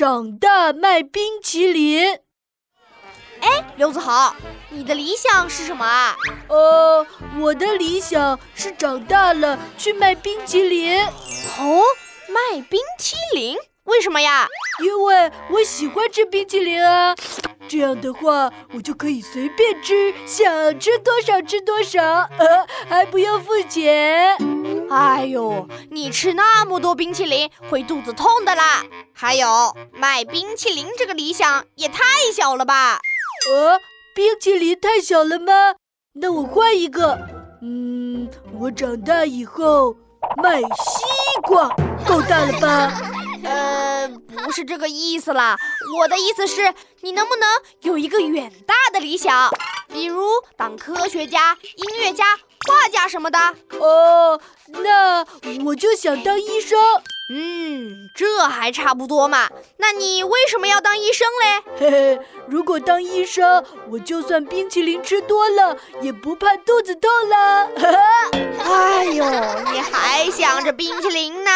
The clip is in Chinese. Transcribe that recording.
长大卖冰淇淋。哎，刘子豪，你的理想是什么啊？呃，我的理想是长大了去卖冰淇淋。哦，卖冰淇淋？为什么呀？因为我喜欢吃冰淇淋啊。这样的话，我就可以随便吃，想吃多少吃多少，呃，还不用付钱。哎呦，你吃那么多冰淇淋会肚子痛的啦！还有，卖冰淇淋这个理想也太小了吧？呃，冰淇淋太小了吗？那我换一个。嗯，我长大以后卖西瓜，够大了吧？呃，不是这个意思啦。我的意思是，你能不能有一个远大的理想，比如当科学家、音乐家、画家什么的？哦，那我就想当医生。嗯，这还差不多嘛。那你为什么要当医生嘞？嘿嘿，如果当医生，我就算冰淇淋吃多了，也不怕肚子痛了。哎呦，你还想着冰淇淋呢？